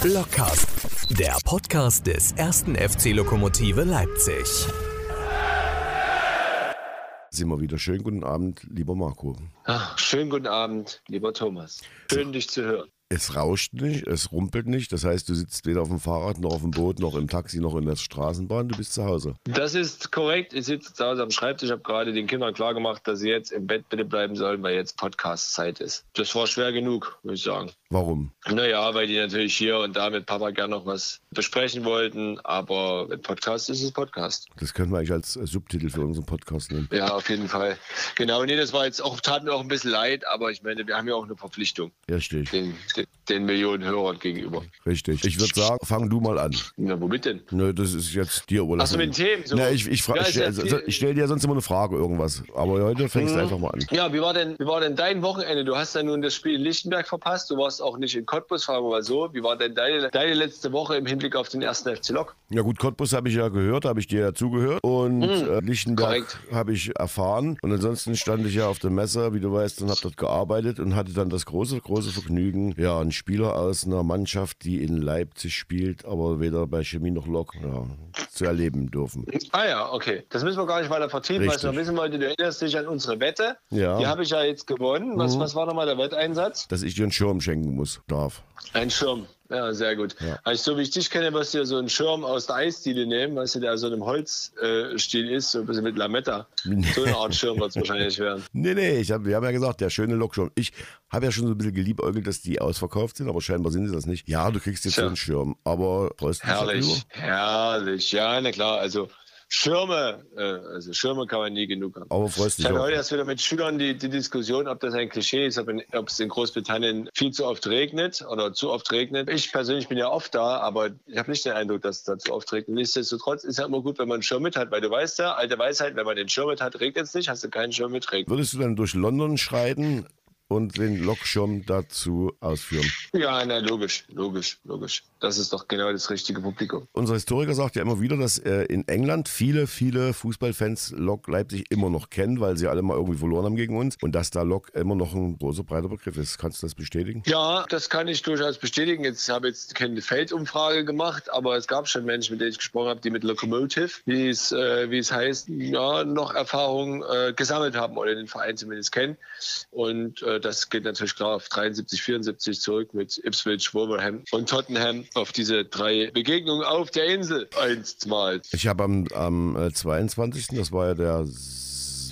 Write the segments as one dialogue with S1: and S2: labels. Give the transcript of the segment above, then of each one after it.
S1: Blockcast, der Podcast des ersten FC Lokomotive Leipzig.
S2: Sind wir wieder. Schönen guten Abend, lieber Marco.
S3: Ach, schönen guten Abend, lieber Thomas. Schön, dich zu hören.
S2: Es rauscht nicht, es rumpelt nicht. Das heißt, du sitzt weder auf dem Fahrrad, noch auf dem Boot, noch im Taxi, noch in der Straßenbahn. Du bist zu Hause.
S3: Das ist korrekt. Ich sitze zu Hause am Schreibtisch. Ich habe gerade den Kindern klargemacht, dass sie jetzt im Bett bitte bleiben sollen, weil jetzt Podcast-Zeit ist. Das war schwer genug, würde ich sagen.
S2: Warum?
S3: Naja, weil die natürlich hier und da mit Papa gerne noch was besprechen wollten. Aber mit Podcast ist es Podcast.
S2: Das können wir eigentlich als Subtitel für unseren Podcast nehmen.
S3: Ja, auf jeden Fall. Genau, nee, das war jetzt auch, tat mir auch ein bisschen leid, aber ich meine, wir haben ja auch eine Verpflichtung
S2: Richtig,
S3: den, den, den Millionen Hörern gegenüber.
S2: richtig. Ich würde sagen, fang du mal an.
S3: Na, womit denn?
S2: Nö, das ist jetzt dir überlassen.
S3: Achso, mit den Themen. So.
S2: Na, ich, ich,
S3: Ja,
S2: ich, also, ich stelle dir sonst immer eine Frage, irgendwas. Aber heute fängst du einfach mal an.
S3: Ja, wie war, denn, wie war denn dein Wochenende? Du hast ja nun das Spiel in Lichtenberg verpasst. Du warst auch nicht in Cottbus, fragen wir mal so. Wie war denn deine, deine letzte Woche im Hinblick auf den ersten FC Lok?
S2: Ja gut, Cottbus habe ich ja gehört, habe ich dir ja zugehört. Und äh, Lichtenberg habe ich erfahren. Und ansonsten stand ich ja auf der Messe, wie du weißt, und habe dort gearbeitet und hatte dann das große, große Vergnügen, ja, einen Spieler aus einer Mannschaft, die in Leipzig spielt, aber weder bei Chemie noch Lok, ja, zu erleben dürfen.
S3: Ah ja, okay. Das müssen wir gar nicht weiter vertiefen, was ich noch
S2: Richtig.
S3: wissen wollte. Du erinnerst dich an unsere Wette.
S2: Ja. Mhm.
S3: Die habe ich ja jetzt gewonnen. Was, was war nochmal der Wetteinsatz?
S2: Dass ich dir einen Schirm schenken muss, darf.
S3: Ein Schirm. Ja, sehr gut.
S2: Ja.
S3: Also, so wie ich dich kenne, wirst du ja so einen Schirm aus der Eisdiele nehmen, weißt du, der aus so einem Holzstil äh, ist, so ein bisschen mit Lametta. So eine Art Schirm wird es wahrscheinlich werden.
S2: Nee, nee, ich hab, wir haben ja gesagt, der schöne Lokschirm. Ich habe ja schon so ein bisschen geliebäugelt, dass die ausverkauft sind, aber scheinbar sind sie das nicht. Ja, du kriegst jetzt
S3: Tja.
S2: so einen Schirm, aber freust du dich?
S3: Herrlich, herrlich. Ja, na klar. Also Schirme, äh, also Schirme kann man nie genug haben.
S2: Aber freust
S3: Ich
S2: dich
S3: hatte
S2: auch.
S3: heute erst wieder mit Schülern die, die Diskussion, ob das ein Klischee ist, ob, in, ob es in Großbritannien viel zu oft regnet oder zu oft regnet. Ich persönlich bin ja oft da, aber ich habe nicht den Eindruck, dass es da zu oft regnet. Nichtsdestotrotz ist ja immer gut, wenn man einen Schirm mit hat, weil du weißt ja, alte Weisheit, wenn man den Schirm mit hat, regnet es nicht, hast du keinen Schirm mit, regnet.
S2: Würdest du dann durch London schreiten und den Lokschirm dazu ausführen?
S3: Ja, na logisch, logisch, logisch. Das ist doch genau das richtige Publikum.
S2: Unser Historiker sagt ja immer wieder, dass äh, in England viele, viele Fußballfans Lok Leipzig immer noch kennen, weil sie alle mal irgendwie verloren haben gegen uns und dass da Lok immer noch ein großer, breiter Begriff ist. Kannst du das bestätigen?
S3: Ja, das kann ich durchaus bestätigen. Jetzt habe jetzt keine Feldumfrage gemacht, aber es gab schon Menschen, mit denen ich gesprochen habe, die mit Locomotive, wie es, äh, wie es heißt, ja, noch Erfahrung äh, gesammelt haben oder den Verein zumindest kennen. Und äh, das geht natürlich klar auf 73, 74 zurück mit Ipswich, Wolverhampton und Tottenham auf diese drei Begegnungen auf der Insel einstmals.
S2: Ich habe am, am äh, 22., das war ja der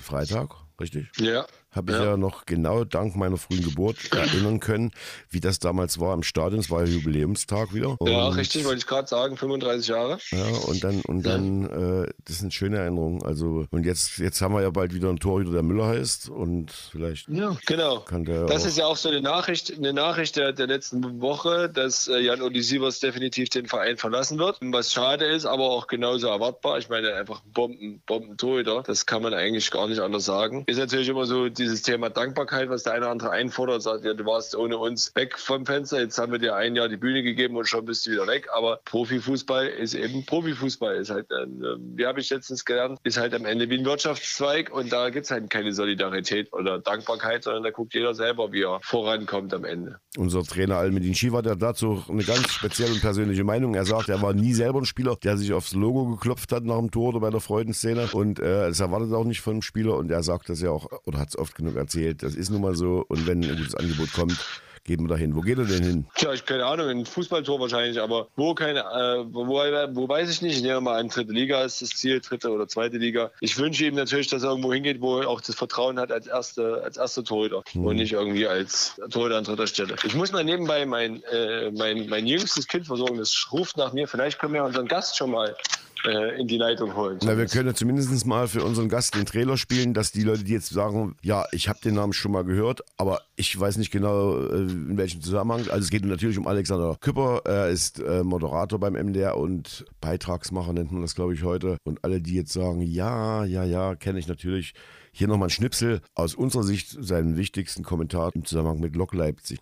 S2: Freitag, richtig?
S3: Ja.
S2: Habe ich ja.
S3: Ja.
S2: noch genau dank meiner frühen Geburt erinnern können, wie das damals war im Stadion. Es war ja Jubiläumstag wieder.
S3: Ja,
S2: Und-
S3: richtig, wollte ich gerade sagen, 35 Jahre.
S2: Ja, und dann, und dann, äh, das sind schöne Erinnerungen. Also, und jetzt, jetzt haben wir ja bald wieder einen Torhüter, der Müller heißt. Und vielleicht
S3: Ja, genau.
S2: kann der
S3: Das ist ja auch so eine Nachricht, eine Nachricht der, der letzten Woche, dass äh, Jan Uli Sievers definitiv den Verein verlassen wird. Was schade ist, aber auch genauso erwartbar. Ich meine, einfach ein Bomben, Bombentorhüter. Das kann man eigentlich gar nicht anders sagen. Ist natürlich immer so dieses Thema Dankbarkeit, was der eine oder andere einfordert, sagt, ja, du warst ohne uns weg vom Fenster. Jetzt haben wir dir ein Jahr die Bühne gegeben und schon bist du wieder weg. Aber Profifußball ist eben Profifußball. Ist halt, ein, ähm, wie habe ich letztens gelernt, ist halt am Ende wie ein Wirtschaftszweig und da gibt es halt keine Solidarität oder Dankbarkeit, sondern da guckt jeder selber, wie er vorankommt am Ende.
S2: unser Trainer Almedin Schiff hat dazu eine ganz spezielle und persönliche Meinung. Er sagt, er war nie selber ein Spieler, der sich aufs Logo geklopft hat nach dem Tor oder bei der Freudenszene. Und äh, erwartet er auch nicht von einem Spieler. Und er sagt das ja auch, oder hat es oft genug erzählt, das ist nun mal so. Und wenn ein gutes Angebot kommt, gehen wir dahin. Wo geht er denn hin?
S3: Tja, ich keine Ahnung, ein Fußballtor wahrscheinlich, aber wo keine, äh, wo, wo weiß ich nicht. Ich nehme mal an, dritte Liga ist das Ziel, dritte oder zweite Liga. Ich wünsche ihm natürlich, dass er irgendwo hingeht, wo er auch das Vertrauen hat als erste, als erster Torhüter und nicht irgendwie als Torhüter an dritter Stelle. Ich muss mal nebenbei mein, äh, mein, mein jüngstes Kind versorgen, das ruft nach mir. Vielleicht können wir unseren Gast schon mal äh, in die Leitung holen.
S2: Na, wir können ja zumindest mal für unseren Gast den Trailer spielen, dass die Leute, die jetzt sagen, ja, ich habe den Namen schon mal gehört, aber ich weiß nicht genau, äh, in welchem Zusammenhang. Also es geht natürlich um Alexander Küpper. Er ist äh, Moderator beim MDR und Beitragsmacher nennt man das, glaube ich, heute. Und alle, die jetzt sagen, ja, ja, ja, kenne ich natürlich. Hier nochmal ein Schnipsel aus unserer Sicht, seinen wichtigsten Kommentar im Zusammenhang mit Lok Leipzig.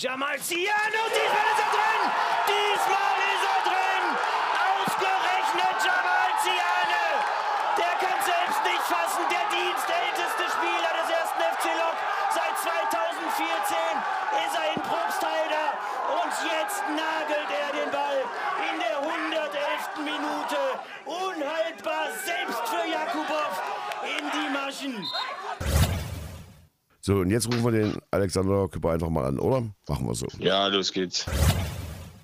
S4: Jamal Ciano, diesmal
S2: So, und jetzt rufen wir den Alexander Küpper einfach mal an, oder? Machen wir so.
S3: Ja, los geht's.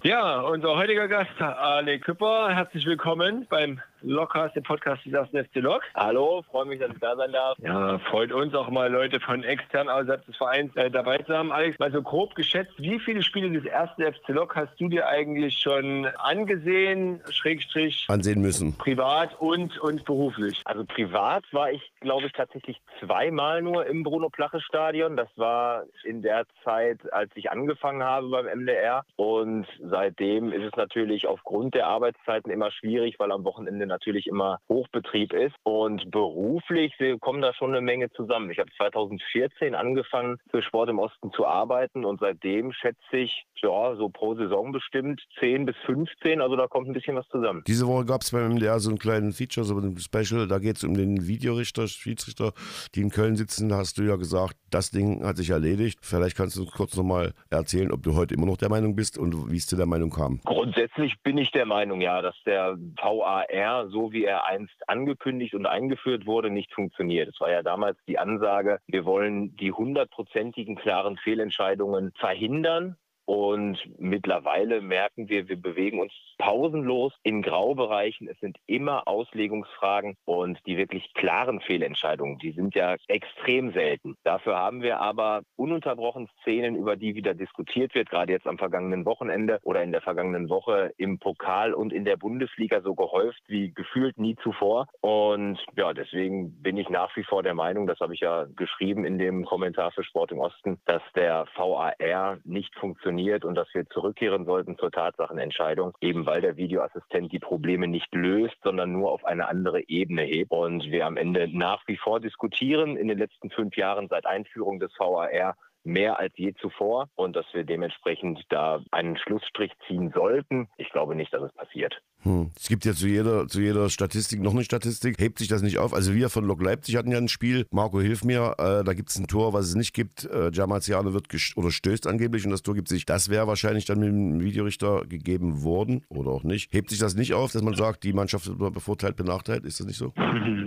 S3: Ja, unser heutiger Gast, Ale Küpper, herzlich willkommen beim Lockcast, dem Podcast des ersten FC Lok.
S5: Hallo, freue mich, dass ich da sein darf.
S3: Ja, freut uns auch mal Leute von extern außerhalb des Vereins äh, dabei zu haben. Alex, mal so grob geschätzt, wie viele Spiele des ersten FC Lok hast du dir eigentlich schon angesehen, Schrägstrich,
S2: Ansehen müssen.
S3: privat und, und beruflich?
S5: Also privat war ich, glaube ich, tatsächlich zweimal nur im Bruno-Plache-Stadion. Das war in der Zeit, als ich angefangen habe beim MDR. Und seitdem ist es natürlich aufgrund der Arbeitszeiten immer schwierig, weil am Wochenende natürlich immer Hochbetrieb ist. Und beruflich kommen da schon eine Menge zusammen. Ich habe 2014 angefangen, für Sport im Osten zu arbeiten und seitdem schätze ich, ja, so pro Saison bestimmt 10 bis 15. Also da kommt ein bisschen was zusammen.
S2: Diese Woche gab es beim MDR so einen kleinen Feature, so ein Special. Da geht es um den Videorichter, Schiedsrichter, die in Köln sitzen. Da hast du ja gesagt, das Ding hat sich erledigt. Vielleicht kannst du uns kurz nochmal erzählen, ob du heute immer noch der Meinung bist und wie es zu der Meinung kam.
S5: Grundsätzlich bin ich der Meinung, ja, dass der VAR, so wie er einst angekündigt und eingeführt wurde, nicht funktioniert. Es war ja damals die Ansage, wir wollen die hundertprozentigen klaren Fehlentscheidungen verhindern. Und mittlerweile merken wir, wir bewegen uns pausenlos in Graubereichen. Es sind immer Auslegungsfragen und die wirklich klaren Fehlentscheidungen, die sind ja extrem selten. Dafür haben wir aber ununterbrochen Szenen, über die wieder diskutiert wird, gerade jetzt am vergangenen Wochenende oder in der vergangenen Woche im Pokal und in der Bundesliga so gehäuft wie gefühlt nie zuvor. Und ja, deswegen bin ich nach wie vor der Meinung, das habe ich ja geschrieben in dem Kommentar für Sport im Osten, dass der VAR nicht funktioniert und dass wir zurückkehren sollten zur Tatsachenentscheidung, eben weil der Videoassistent die Probleme nicht löst, sondern nur auf eine andere Ebene hebt. Und wir am Ende nach wie vor diskutieren in den letzten fünf Jahren seit Einführung des VAR mehr als je zuvor und dass wir dementsprechend da einen Schlussstrich ziehen sollten. Ich glaube nicht, dass es passiert.
S2: Hm. Es gibt ja zu jeder, zu jeder Statistik noch eine Statistik. Hebt sich das nicht auf? Also wir von Lok Leipzig hatten ja ein Spiel. Marco, hilf mir. Äh, da gibt es ein Tor, was es nicht gibt. Äh, Giamaziano wird gest- oder stößt angeblich und das Tor gibt sich. Das wäre wahrscheinlich dann mit dem Videorichter gegeben worden oder auch nicht. Hebt sich das nicht auf, dass man sagt, die Mannschaft wird bevorteilt, benachteiligt? Ist das nicht so?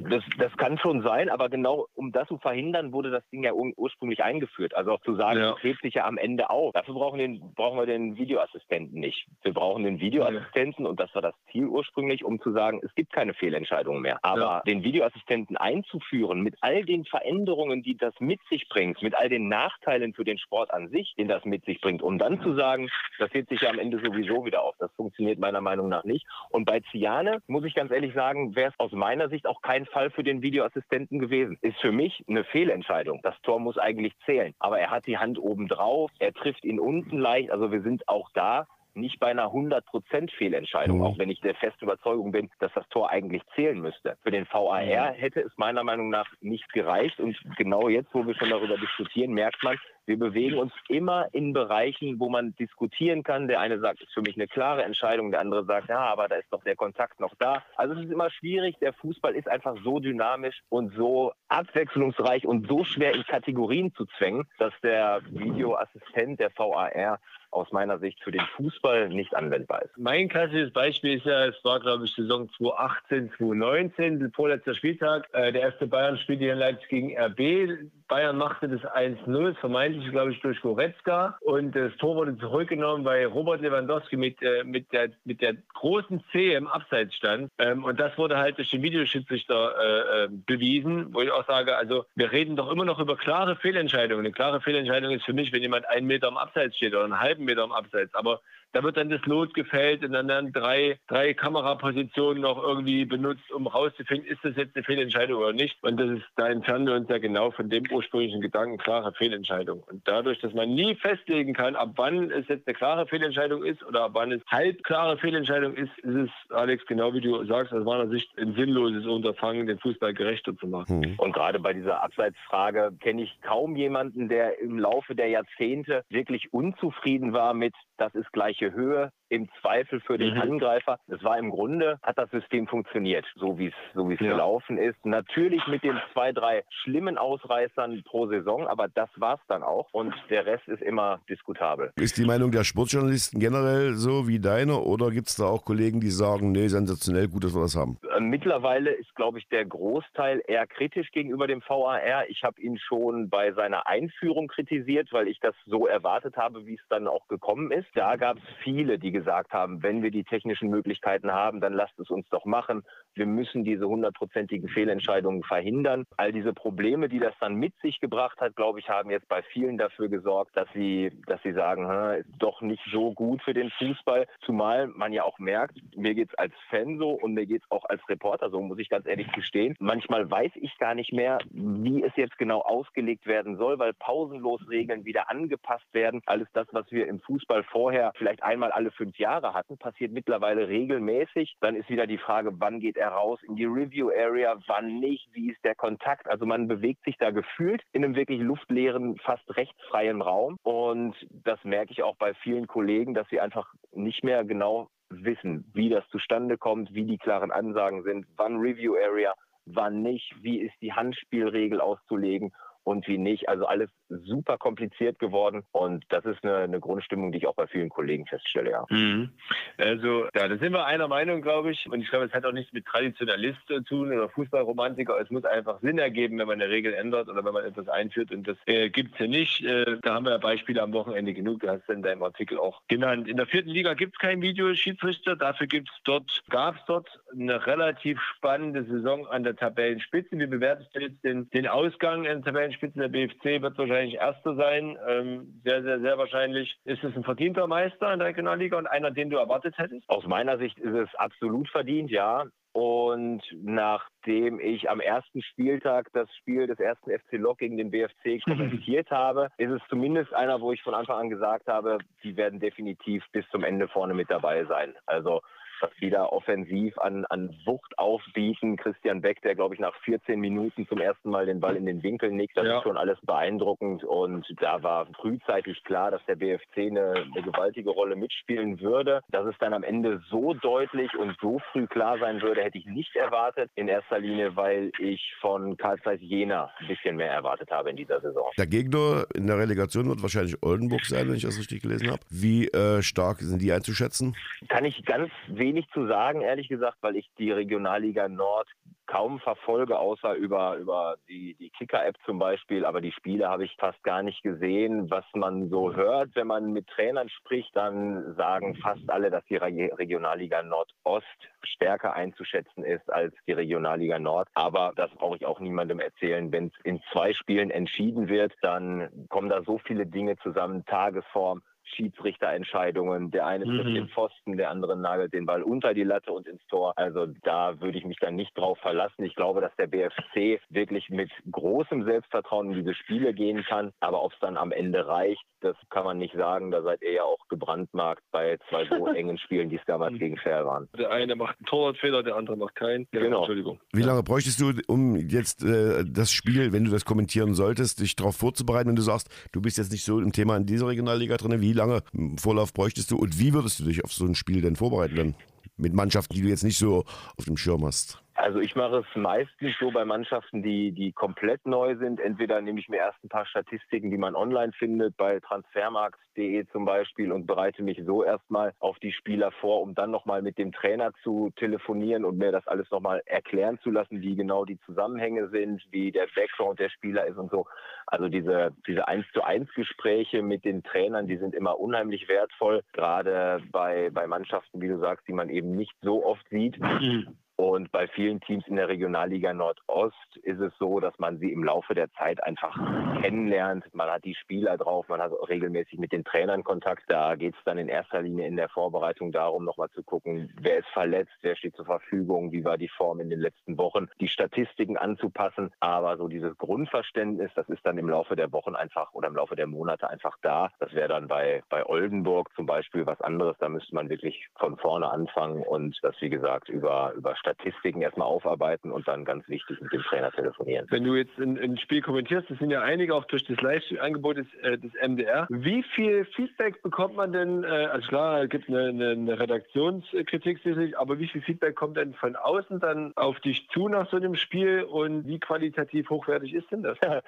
S5: Das, das kann schon sein, aber genau um das zu verhindern, wurde das Ding ja ur ursprünglich eingeführt. Also zu sagen,
S3: Ja.
S5: es hebt sich ja am Ende auf. Dafür brauchen, den, brauchen wir den Videoassistenten nicht. Wir brauchen den Videoassistenten und das war das Ziel ursprünglich, um zu sagen, es gibt keine Fehlentscheidungen mehr. Aber
S3: Ja.
S5: den Videoassistenten einzuführen mit all den Veränderungen, die das mit sich bringt, mit all den Nachteilen für den Sport an sich, den das mit sich bringt, um dann zu sagen, das hebt sich ja am Ende sowieso wieder auf. Das funktioniert meiner Meinung nach nicht. Und bei Ziane, muss ich ganz ehrlich sagen, wäre es aus meiner Sicht auch kein Fall für den Videoassistenten gewesen. Ist für mich eine Fehlentscheidung. Das Tor muss eigentlich zählen. Aber er hat die Hand oben drauf, er trifft ihn unten leicht. Also wir sind auch da nicht bei einer 100% Fehlentscheidung,
S2: Mhm.
S5: auch wenn ich der festen Überzeugung bin, dass das Tor eigentlich zählen müsste. Für den VAR hätte es meiner Meinung nach nicht gereicht. Und genau jetzt, wo wir schon darüber diskutieren, merkt man, wir bewegen uns immer in Bereichen, wo man diskutieren kann. Der eine sagt, es ist für mich eine klare Entscheidung, der andere sagt, ja, aber da ist doch der Kontakt noch da. Also es ist immer schwierig. Der Fußball ist einfach so dynamisch und so abwechslungsreich und so schwer in Kategorien zu zwängen, dass der Videoassistent, der VAR, aus meiner Sicht für den Fußball nicht anwendbar ist.
S3: Mein klassisches Beispiel ist ja, es war, glaube ich, Saison 2018, 2019, der vorletzter Spieltag. Äh, der erste Bayern spielte hier in Leipzig gegen RB. Bayern machte das 1-0, vermeintlich, glaube ich, durch Goretzka. Und das Tor wurde zurückgenommen, weil Robert Lewandowski mit, äh, mit, der, mit der großen Zehe im Abseits stand. Ähm, und das wurde halt durch den Videoschiedsrichter äh, äh, bewiesen, wo ich auch sage, also wir reden doch immer noch über klare Fehlentscheidungen. Eine klare Fehlentscheidung ist für mich, wenn jemand einen Meter am Abseits steht oder einen halben Meter am Abseits. Aber da wird dann das Lot gefällt und dann werden drei, drei Kamerapositionen noch irgendwie benutzt, um rauszufinden, ist das jetzt eine Fehlentscheidung oder nicht. Und das ist, da entfernen wir uns ja genau von dem ursprünglichen Gedanken, klare Fehlentscheidung. Und dadurch, dass man nie festlegen kann, ab wann es jetzt eine klare Fehlentscheidung ist oder ab wann es halb klare Fehlentscheidung ist, ist es, Alex, genau wie du sagst, aus meiner Sicht ein sinnloses Unterfangen, den Fußball gerechter zu machen.
S2: Hm.
S5: Und gerade bei dieser Abseitsfrage kenne ich kaum jemanden, der im Laufe der Jahrzehnte wirklich unzufrieden war mit das ist gleiche Höhe, im Zweifel für den
S3: Mhm.
S5: Angreifer. Es war im Grunde, hat das System funktioniert, so wie es so wie es
S3: Ja.
S5: gelaufen ist. Natürlich mit den zwei, drei schlimmen Ausreißern pro Saison, aber das war's dann auch. Und der Rest ist immer diskutabel.
S2: Ist die Meinung der Sportjournalisten generell so wie deine oder gibt es da auch Kollegen, die sagen, nee, sensationell gut, dass wir das haben?
S5: Äh, Mittlerweile ist, glaube ich, der Großteil eher kritisch gegenüber dem VAR. Ich habe ihn schon bei seiner Einführung kritisiert, weil ich das so erwartet habe, wie es dann auch gekommen ist. Da gab es viele, die gesagt haben, wenn wir die technischen Möglichkeiten haben, dann lasst es uns doch machen. Wir müssen diese hundertprozentigen Fehlentscheidungen verhindern. All diese Probleme, die das dann mit sich gebracht hat, glaube ich, haben jetzt bei vielen dafür gesorgt, dass sie, dass sie sagen, "Hä, ist doch nicht so gut für den Fußball. Zumal man ja auch merkt, mir geht's als Fan so und mir geht's auch als Reporter so, muss ich ganz ehrlich gestehen. Manchmal weiß ich gar nicht mehr, wie es jetzt genau ausgelegt werden soll, weil pausenlos Regeln wieder angepasst werden. Alles das, was wir im Fußball vorher vielleicht einmal alle fünf Jahre hatten, passiert mittlerweile regelmäßig. Dann ist wieder die Frage, wann geht er raus in die Review Area, wann nicht, wie ist der Kontakt. Also man bewegt sich da gefühlt in einem wirklich luftleeren, fast rechtsfreien Raum. Und das merke ich auch bei vielen Kollegen, dass sie einfach nicht mehr genau wissen, wie das zustande kommt, wie die klaren Ansagen sind, wann Review Area, wann nicht, wie ist die Handspielregel auszulegen und wie nicht. Also alles super kompliziert geworden und das ist eine, eine Grundstimmung, die ich auch bei vielen Kollegen feststelle, ja.
S3: Mhm. Also, ja, da sind wir einer Meinung, glaube ich. Und ich glaube, es hat auch nichts mit Traditionalist zu tun oder Fußballromantiker. Es muss einfach Sinn ergeben, wenn man eine Regel ändert oder wenn man etwas einführt. Und das äh, gibt es hier nicht. Äh, da haben wir ja Beispiele am Wochenende genug. Du hast es in deinem Artikel auch genannt. In der vierten Liga gibt es keinen Videoschiedsrichter. Dafür gibt's dort, gab es dort eine relativ spannende Saison an der Tabellenspitze. Wie bewertest du jetzt den, den Ausgang in der Tabellenspitze? Der BFC wird wahrscheinlich Erster sein. Ähm, sehr, sehr, sehr wahrscheinlich ist es ein verdienter Meister in der Regionalliga und einer, den du erwartet hättest.
S5: Aus meiner Sicht ist es absolut verdient, ja. Und nachdem ich am ersten Spieltag das Spiel des ersten FC Lok gegen den BFC kommentiert habe, ist es zumindest einer, wo ich von Anfang an gesagt habe, die werden definitiv bis zum Ende vorne mit dabei sein. Also was die da offensiv an, an Wucht aufbieten. Christian Beck, der glaube ich nach 14 Minuten zum ersten Mal den Ball in den Winkel nickt, das
S3: Ja.
S5: ist schon alles beeindruckend. Und da war frühzeitig klar, dass der BFC eine, eine gewaltige Rolle mitspielen würde. Dass es dann am Ende so deutlich und so früh klar sein würde, hätte ich nicht erwartet. In erster Linie, weil ich von Karl Zeiss Jena ein bisschen mehr erwartet habe in dieser Saison.
S2: Der Gegner in der Relegation wird wahrscheinlich Oldenburg sein, wenn ich das richtig gelesen habe. Wie äh, stark sind die einzuschätzen?
S5: Kann ich ganz wenig zu sagen, ehrlich gesagt, weil ich die Regionalliga Nord kaum verfolge, außer über, über die, die Kicker-App zum Beispiel. Aber die Spiele habe ich fast gar nicht gesehen. Was man so hört, wenn man mit Trainern spricht, dann sagen fast alle, dass die Re- Regionalliga Nordost stärker einzuschätzen ist als die Regionalliga Nord. Aber das brauche ich auch niemandem erzählen. Wenn es in zwei Spielen entschieden wird, dann kommen da so viele Dinge zusammen. Tagesform, Schiedsrichterentscheidungen. Der eine trifft
S3: Mhm.
S5: den Pfosten, der andere nagelt den Ball unter die Latte und ins Tor. Also da würde ich mich dann nicht drauf verlassen. Ich glaube, dass der BFC wirklich mit großem Selbstvertrauen in diese Spiele gehen kann. Aber ob es dann am Ende reicht, das kann man nicht sagen. Da seid ihr ja auch gebrandmarkt bei zwei so engen Spielen, die es damals gegen Fair waren.
S3: Der eine macht einen Torwartfehler, der andere macht keinen. Ja,
S5: Genau.
S3: Entschuldigung.
S2: Wie lange bräuchtest du, um jetzt äh, das Spiel, wenn du das kommentieren solltest, dich darauf vorzubereiten, wenn du sagst, du bist jetzt nicht so im Thema in dieser Regionalliga drin, wie lange Vorlauf bräuchtest du und wie würdest du dich auf so ein Spiel denn vorbereiten dann? Mit Mannschaften, die du jetzt nicht so auf dem Schirm hast.
S5: Also ich mache es meistens so bei Mannschaften, die, die komplett neu sind. Entweder nehme ich mir erst ein paar Statistiken, die man online findet, bei transfermarkt.de zum Beispiel und bereite mich so erstmal auf die Spieler vor, um dann nochmal mit dem Trainer zu telefonieren und mir das alles nochmal erklären zu lassen, wie genau die Zusammenhänge sind, wie der Background der Spieler ist und so. Also diese, diese 1 zu 1 Gespräche mit den Trainern, die sind immer unheimlich wertvoll, gerade bei, bei Mannschaften, wie du sagst, die man eben nicht so oft sieht. Und bei vielen Teams in der Regionalliga Nordost ist es so, dass man sie im Laufe der Zeit einfach kennenlernt. Man hat die Spieler drauf, man hat regelmäßig mit den Trainern Kontakt. Da geht es dann in erster Linie in der Vorbereitung darum, nochmal zu gucken, wer ist verletzt, wer steht zur Verfügung, wie war die Form in den letzten Wochen, die Statistiken anzupassen. Aber so dieses Grundverständnis, das ist dann im Laufe der Wochen einfach oder im Laufe der Monate einfach da. Das wäre dann bei, bei Oldenburg zum Beispiel was anderes. Da müsste man wirklich von vorne anfangen und das, wie gesagt, über, über Statistiken erstmal aufarbeiten und dann ganz wichtig mit dem Trainer telefonieren.
S3: Wenn du jetzt ein, Spiel kommentierst, das sind ja einige auch durch das Live-Angebot des, äh, des MDR. Wie viel Feedback bekommt man denn? Äh, also klar, es gibt eine, eine, eine Redaktionskritik sicherlich, aber wie viel Feedback kommt denn von außen dann auf dich zu nach so einem Spiel und wie qualitativ hochwertig ist denn das?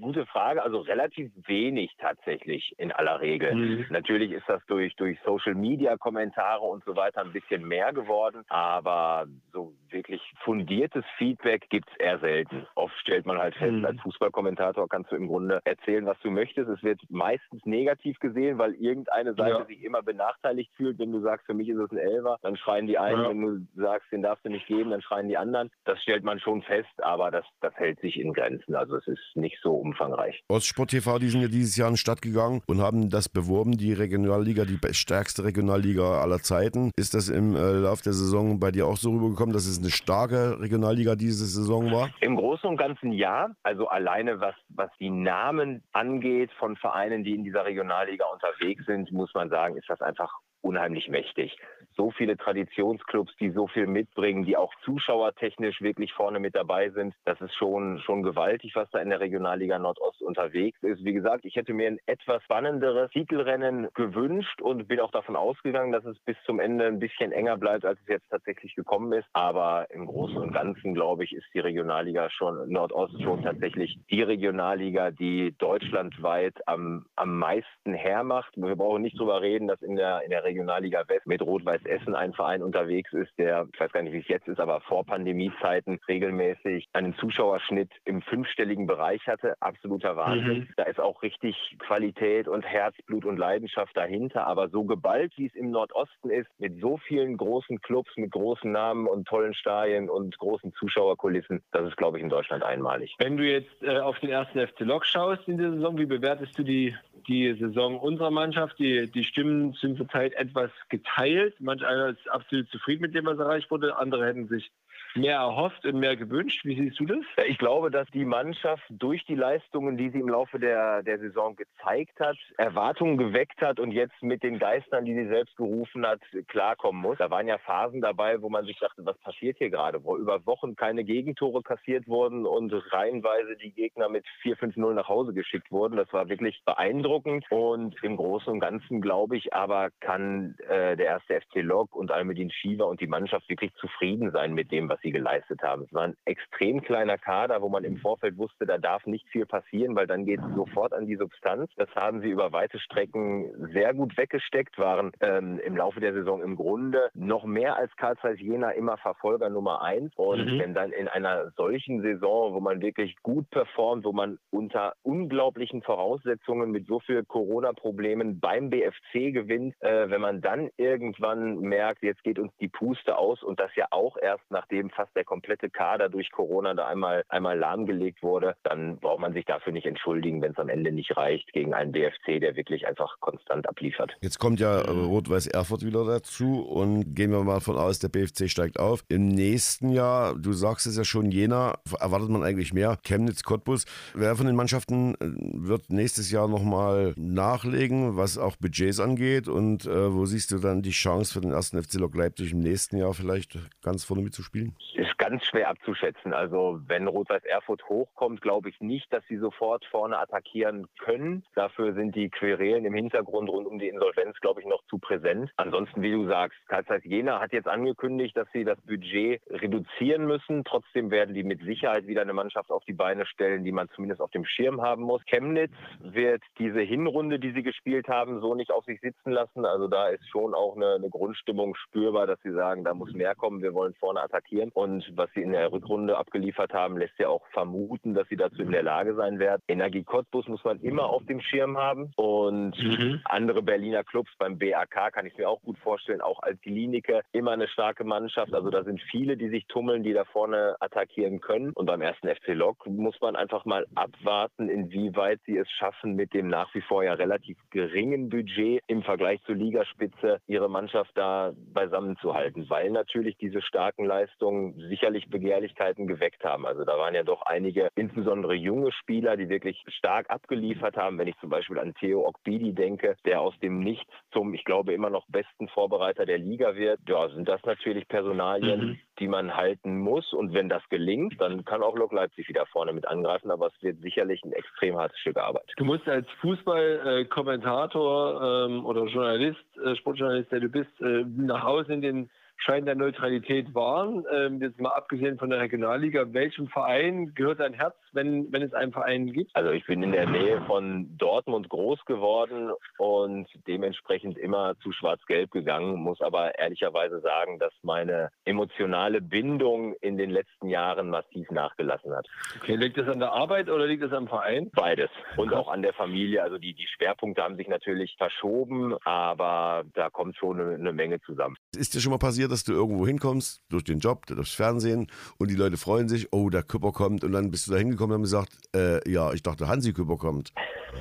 S5: Gute Frage. Also relativ wenig tatsächlich in aller Regel. Mhm. Natürlich ist das durch, durch Social Media Kommentare und so weiter ein bisschen mehr geworden, aber so wirklich fundiertes Feedback gibt es eher selten. Oft stellt man halt fest, mhm. als Fußballkommentator kannst du im Grunde erzählen, was du möchtest. Es wird meistens negativ gesehen, weil irgendeine Seite ja. sich immer benachteiligt fühlt. Wenn du sagst, für mich ist es ein Elfer, dann schreien die einen. Ja. Wenn du sagst, den darfst du nicht geben, dann schreien die anderen. Das stellt man schon fest, aber das, das hält sich in Grenzen. Also es ist nicht so umfangreich.
S2: Ostsport TV, die sind ja dieses Jahr in die Stadt gegangen und haben das beworben, die Regionalliga, die stärkste Regionalliga aller Zeiten. Ist das im äh, Lauf der Saison bei dir auch so rübergekommen, dass es eine starke Regionalliga diese Saison war?
S5: Im Großen und Ganzen ja. Also alleine was, was die Namen angeht von Vereinen, die in dieser Regionalliga unterwegs sind, muss man sagen, ist das einfach unheimlich mächtig so viele Traditionsclubs, die so viel mitbringen, die auch zuschauertechnisch wirklich vorne mit dabei sind. Das ist schon, schon gewaltig, was da in der Regionalliga Nordost unterwegs ist. Wie gesagt, ich hätte mir ein etwas spannenderes Titelrennen gewünscht und bin auch davon ausgegangen, dass es bis zum Ende ein bisschen enger bleibt, als es jetzt tatsächlich gekommen ist. Aber im Großen und Ganzen, glaube ich, ist die Regionalliga schon Nordost schon tatsächlich die Regionalliga, die deutschlandweit am, am meisten hermacht. Wir brauchen nicht drüber reden, dass in der, in der Regionalliga West mit Rot-Weiß Essen ein Verein unterwegs ist, der, ich weiß gar nicht, wie es jetzt ist, aber vor Pandemiezeiten regelmäßig einen Zuschauerschnitt im fünfstelligen Bereich hatte. Absoluter Wahnsinn. Mhm. Da ist auch richtig Qualität und Herzblut und Leidenschaft dahinter. Aber so geballt, wie es im Nordosten ist, mit so vielen großen Clubs, mit großen Namen und tollen Stadien und großen Zuschauerkulissen, das ist, glaube ich, in Deutschland einmalig.
S3: Wenn du jetzt äh, auf den ersten FC Lok schaust in der Saison, wie bewertest du die die Saison unserer Mannschaft. Die, die Stimmen sind zurzeit etwas geteilt. Manch einer ist absolut zufrieden mit dem, was erreicht wurde. Andere hätten sich mehr erhofft und mehr gewünscht. Wie siehst du das?
S5: Ich glaube, dass die Mannschaft durch die Leistungen, die sie im Laufe der, der Saison gezeigt hat, Erwartungen geweckt hat und jetzt mit den Geistern, die sie selbst gerufen hat, klarkommen muss. Da waren ja Phasen dabei, wo man sich dachte, was passiert hier gerade? Wo über Wochen keine Gegentore kassiert wurden und reihenweise die Gegner mit 4-5-0 nach Hause geschickt wurden. Das war wirklich beeindruckend und im Großen und Ganzen, glaube ich, aber kann äh, der erste FC Lok und Almedin Shiva und die Mannschaft wirklich zufrieden sein mit dem, was sie geleistet haben. Es war ein extrem kleiner Kader, wo man im Vorfeld wusste, da darf nicht viel passieren, weil dann geht es sofort an die Substanz. Das haben sie über weite Strecken sehr gut weggesteckt, waren ähm, im Laufe der Saison im Grunde noch mehr als Karl Zeiss Jena immer Verfolger Nummer eins. Und mhm. wenn dann in einer solchen Saison, wo man wirklich gut performt, wo man unter unglaublichen Voraussetzungen mit so viel Corona-Problemen beim BFC gewinnt, äh, wenn man dann irgendwann merkt, jetzt geht uns die Puste aus und das ja auch erst nachdem fast der komplette Kader durch Corona da einmal, einmal lahmgelegt wurde, dann braucht man sich dafür nicht entschuldigen, wenn es am Ende nicht reicht gegen einen BFC, der wirklich einfach konstant abliefert.
S2: Jetzt kommt ja äh, Rot-Weiß Erfurt wieder dazu und gehen wir mal von aus, der BFC steigt auf. Im nächsten Jahr, du sagst es ja schon, Jena, erwartet man eigentlich mehr. Chemnitz, Cottbus. Wer von den Mannschaften äh, wird nächstes Jahr nochmal nachlegen, was auch Budgets angeht und äh, wo siehst du dann die Chance für den ersten FC Lok Leipzig im nächsten Jahr vielleicht ganz vorne mitzuspielen?
S5: Ist ganz schwer abzuschätzen. Also wenn Rot-Weiß Erfurt hochkommt, glaube ich nicht, dass sie sofort vorne attackieren können. Dafür sind die Querelen im Hintergrund rund um die Insolvenz, glaube ich, noch zu präsent. Ansonsten, wie du sagst, Karl Zeiss Jena hat jetzt angekündigt, dass sie das Budget reduzieren müssen. Trotzdem werden die mit Sicherheit wieder eine Mannschaft auf die Beine stellen, die man zumindest auf dem Schirm haben muss. Chemnitz wird diese Hinrunde, die sie gespielt haben, so nicht auf sich sitzen lassen. Also da ist schon auch eine, eine Grundstimmung spürbar, dass sie sagen, da muss mehr kommen, wir wollen vorne attackieren. Und was sie in der Rückrunde abgeliefert haben, lässt ja auch vermuten, dass sie dazu in der Lage sein werden. Energie Cottbus muss man immer auf dem Schirm haben. Und mhm. andere Berliner Clubs beim BAK kann ich mir auch gut vorstellen, auch als Klinike immer eine starke Mannschaft. Also da sind viele, die sich tummeln, die da vorne attackieren können. Und beim ersten FC Lok muss man einfach mal abwarten, inwieweit sie es schaffen, mit dem nach wie vor ja relativ geringen Budget im Vergleich zur Ligaspitze ihre Mannschaft da beisammen zu halten. Weil natürlich diese starken Leistungen Saison sicherlich Begehrlichkeiten geweckt haben. Also da waren ja doch einige, insbesondere junge Spieler, die wirklich stark abgeliefert haben. Wenn ich zum Beispiel an Theo Okbidi denke, der aus dem Nichts zum, ich glaube, immer noch besten Vorbereiter der Liga wird, ja, sind das natürlich Personalien, mhm. die man halten muss. Und wenn das gelingt, dann kann auch Lok Leipzig wieder vorne mit angreifen. Aber es wird sicherlich ein extrem hartes Stück Arbeit.
S3: Du musst als Fußballkommentator ähm, oder Journalist, äh, Sportjournalist, der du bist, äh, nach außen in den Schein der Neutralität wahren. Ähm, jetzt mal abgesehen von der Regionalliga, welchem Verein gehört dein Herz, wenn, wenn es einen Verein gibt?
S5: Also ich bin in der Nähe von Dortmund groß geworden und dementsprechend immer zu Schwarz-Gelb gegangen, muss aber ehrlicherweise sagen, dass meine emotionale Bindung in den letzten Jahren massiv nachgelassen hat.
S3: Okay, liegt das an der Arbeit oder liegt das am Verein?
S5: Beides und auch an der Familie. Also die, die Schwerpunkte haben sich natürlich verschoben, aber da kommt schon eine, eine Menge zusammen.
S2: Ist dir schon mal passiert, dass du irgendwo hinkommst, durch den Job, durchs Fernsehen und die Leute freuen sich, oh, der Küpper kommt und dann bist du da hingekommen und haben gesagt, äh, ja, ich dachte, Hansi Küpper kommt.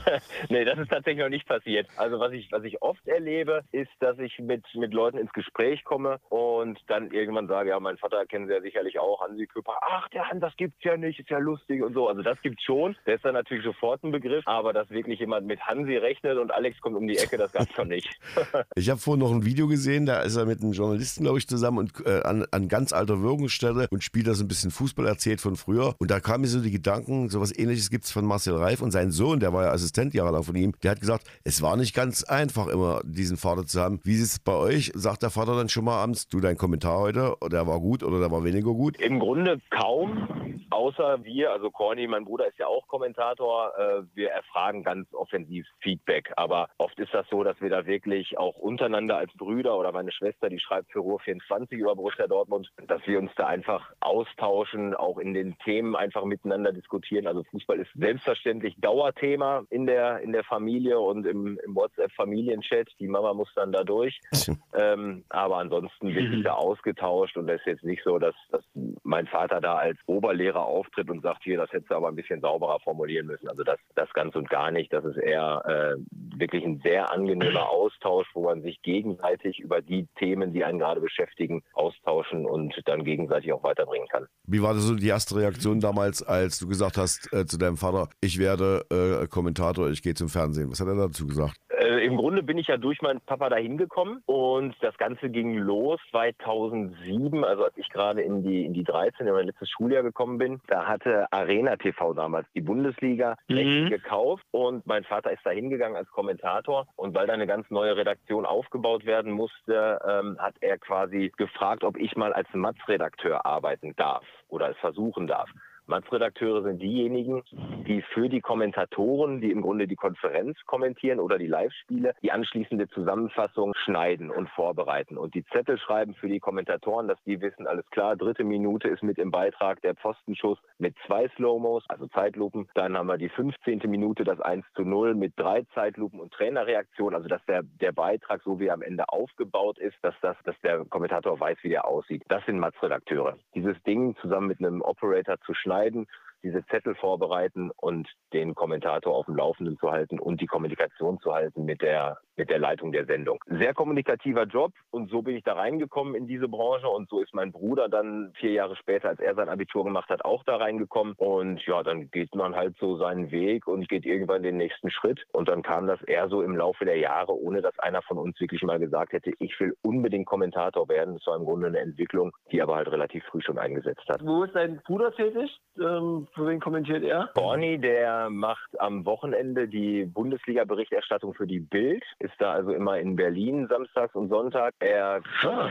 S5: nee, das ist tatsächlich noch nicht passiert. Also was ich, was ich oft erlebe, ist, dass ich mit, mit Leuten ins Gespräch komme und dann irgendwann sage, ja, mein Vater kennen Sie ja sicherlich auch, Hansi Küpper, ach, der Hans, das gibt's ja nicht, ist ja lustig und so. Also das gibt's schon. Der ist dann natürlich sofort ein Begriff, aber dass wirklich jemand mit Hansi rechnet und Alex kommt um die Ecke, das gab's schon nicht.
S2: ich habe vorhin noch ein Video gesehen, da ist er mit einem Journalisten, glaube ich, zusammen und äh, an, an ganz alter Wirkungsstelle und spielt da so ein bisschen Fußball erzählt von früher. Und da kamen mir so die Gedanken, so was ähnliches gibt es von Marcel Reif und sein Sohn, der war ja Assistent jahrelang von ihm, der hat gesagt, es war nicht ganz einfach immer, diesen Vater zu haben. Wie ist es bei euch? Sagt der Vater dann schon mal abends, du dein Kommentar heute, der war gut oder der war weniger gut?
S5: Im Grunde kaum, außer wir, also Corny, mein Bruder ist ja auch Kommentator, äh, wir erfragen ganz offensiv Feedback. Aber oft ist das so, dass wir da wirklich auch untereinander als Brüder oder meine Schwester, die schreibt für Ruhr 24 über Borussia Dortmund, dass wir uns da einfach austauschen, auch in den Themen einfach miteinander diskutieren. Also Fußball ist selbstverständlich Dauerthema in der, in der Familie und im, im WhatsApp-Familienchat. Die Mama muss dann da durch. ähm, aber ansonsten wird sich da ausgetauscht und es ist jetzt nicht so, dass, dass mein Vater da als Oberlehrer auftritt und sagt, hier, das hättest du aber ein bisschen sauberer formulieren müssen. Also das, das ganz und gar nicht. Das ist eher äh, wirklich ein sehr angenehmer Austausch, wo man sich gegenseitig über die Themen, die einen gerade beschäftigen, austauschen und dann gegenseitig auch weiterbringen kann.
S2: Wie war das so die erste Reaktion damals, als du gesagt hast äh, zu deinem Vater, ich werde äh, Kommentator, ich gehe zum Fernsehen? Was hat er dazu gesagt?
S5: Äh, Im Grunde bin ich ja durch meinen Papa dahin gekommen und das Ganze ging los 2007, also als ich gerade in die, in die 13, in mein letztes Schuljahr gekommen bin. Da hatte Arena TV damals die Bundesliga mhm. gekauft und mein Vater ist da hingegangen als Kommentator und weil da eine ganz neue Redaktion aufgebaut werden musste, ähm, hat er quasi gefragt, ob ich mal als Matz-Redakteur arbeiten darf oder es versuchen darf. Matz-Redakteure sind diejenigen, die für die Kommentatoren, die im Grunde die Konferenz kommentieren oder die Live-Spiele, die anschließende Zusammenfassung schneiden und vorbereiten und die Zettel schreiben für die Kommentatoren, dass die wissen, alles klar, dritte Minute ist mit im Beitrag der Pfostenschuss mit zwei Slow-Mos, also Zeitlupen. Dann haben wir die 15. Minute, das 1 zu 0 mit drei Zeitlupen und Trainerreaktion, also dass der, der Beitrag, so wie er am Ende aufgebaut ist, dass, das, dass der Kommentator weiß, wie der aussieht. Das sind Matz-Redakteure. Dieses Ding zusammen mit einem Operator zu schneiden, schneiden, diese Zettel vorbereiten und den Kommentator auf dem Laufenden zu halten und die Kommunikation zu halten mit der mit der Leitung der Sendung. Sehr kommunikativer Job und so bin ich da reingekommen in diese Branche und so ist mein Bruder dann vier Jahre später, als er sein Abitur gemacht hat, auch da reingekommen und ja, dann geht man halt so seinen Weg und geht irgendwann den nächsten Schritt und dann kam das eher so im Laufe der Jahre, ohne dass einer von uns wirklich mal gesagt hätte, ich will unbedingt Kommentator werden. Das war im Grunde eine Entwicklung, die aber halt relativ früh schon eingesetzt hat.
S3: Wo ist dein Bruder tätig? Ähm, für wen kommentiert er?
S5: Borny, der macht am Wochenende die Bundesliga-Berichterstattung für die Bild, ist da also immer in Berlin samstags und Sonntag. Er ah.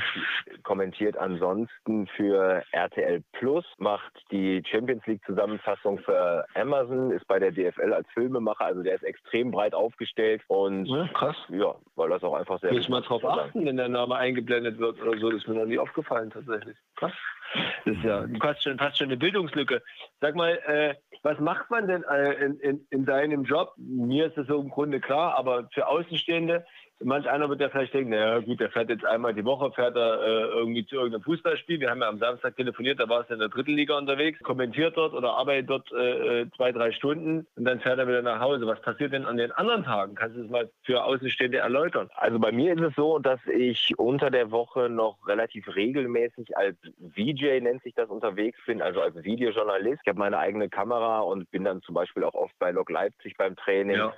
S5: kommentiert ansonsten für RTL Plus, macht die Champions League Zusammenfassung für Amazon, ist bei der DFL als Filmemacher, also der ist extrem breit aufgestellt und
S3: ja, krass.
S5: Ja, weil das auch einfach sehr.
S3: Muss mal drauf achten, wenn der Name eingeblendet wird oder so, das ist mir noch nie aufgefallen tatsächlich. Krass. Das ist ja fast schon, fast schon eine Bildungslücke. Sag mal, äh, was macht man denn äh, in, in, in deinem Job? Mir ist das so im Grunde klar, aber für Außenstehende, manch einer wird ja vielleicht denken, naja gut, der fährt jetzt einmal die Woche, fährt er äh, irgendwie zu irgendeinem Fußballspiel. Wir haben ja am Samstag telefoniert, da war es in der dritten Liga unterwegs, kommentiert dort oder arbeitet dort äh, äh, zwei, drei Stunden und dann fährt er wieder nach Hause. Was passiert denn an den anderen Tagen? Kannst du das mal für Außenstehende erläutern?
S5: Also bei mir ist es so, dass ich unter der Woche noch relativ regelmäßig als VJ nennt sich das unterwegs bin, also als Videojournalist. Ich habe meine eigene Kamera und bin dann zum Beispiel auch oft bei Lok Leipzig beim Training. Ja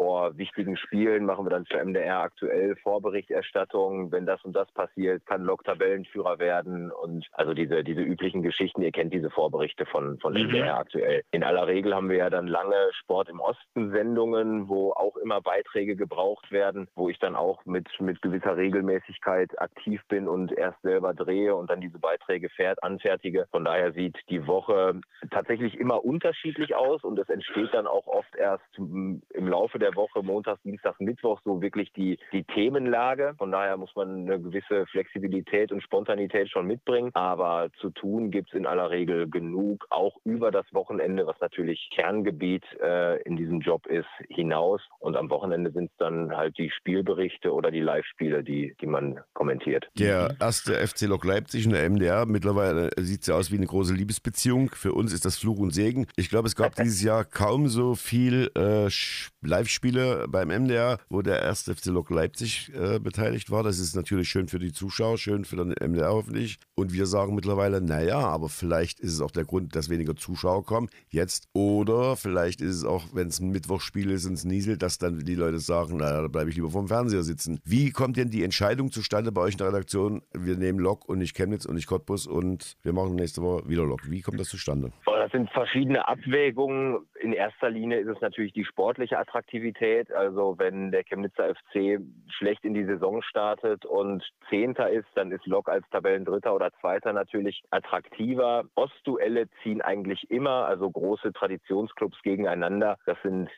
S5: vor wichtigen Spielen machen wir dann für MDR aktuell Vorberichterstattung. Wenn das und das passiert, kann Lok Tabellenführer werden und also diese, diese üblichen Geschichten. Ihr kennt diese Vorberichte von, von mhm. MDR aktuell. In aller Regel haben wir ja dann lange Sport im Osten Sendungen, wo auch immer Beiträge gebraucht werden, wo ich dann auch mit, mit gewisser Regelmäßigkeit aktiv bin und erst selber drehe und dann diese Beiträge fährt, anfertige. Von daher sieht die Woche tatsächlich immer unterschiedlich aus und es entsteht dann auch oft erst im Laufe der der Woche, Montag, Dienstag, Mittwoch, so wirklich die, die Themenlage. Von daher muss man eine gewisse Flexibilität und Spontanität schon mitbringen. Aber zu tun gibt es in aller Regel genug, auch über das Wochenende, was natürlich Kerngebiet äh, in diesem Job ist, hinaus. Und am Wochenende sind es dann halt die Spielberichte oder die Live-Spiele, die, die man kommentiert.
S2: Der erste FC Lok Leipzig und der MDR, mittlerweile sieht es ja aus wie eine große Liebesbeziehung. Für uns ist das Fluch und Segen. Ich glaube, es gab dieses Jahr kaum so viel äh, Live-Spiele Spiele beim MDR, wo der erste FC Lok Leipzig äh, beteiligt war. Das ist natürlich schön für die Zuschauer, schön für den MDR hoffentlich. Und wir sagen mittlerweile, naja, aber vielleicht ist es auch der Grund, dass weniger Zuschauer kommen jetzt. Oder vielleicht ist es auch, wenn es ein Mittwochsspiel ist und es nieselt, dass dann die Leute sagen, naja, da bleibe ich lieber vorm Fernseher sitzen. Wie kommt denn die Entscheidung zustande bei euch in der Redaktion? Wir nehmen Lok und nicht Chemnitz und nicht Cottbus und wir machen nächste Woche wieder Lok. Wie kommt das zustande?
S5: Das sind verschiedene Abwägungen. In erster Linie ist es natürlich die sportliche Attraktivität Attraktivität. Also wenn der Chemnitzer FC schlecht in die Saison startet und Zehnter ist, dann ist Lok als Tabellendritter oder Zweiter natürlich attraktiver. Ostduelle ziehen eigentlich immer, also große Traditionsclubs gegeneinander. Das sind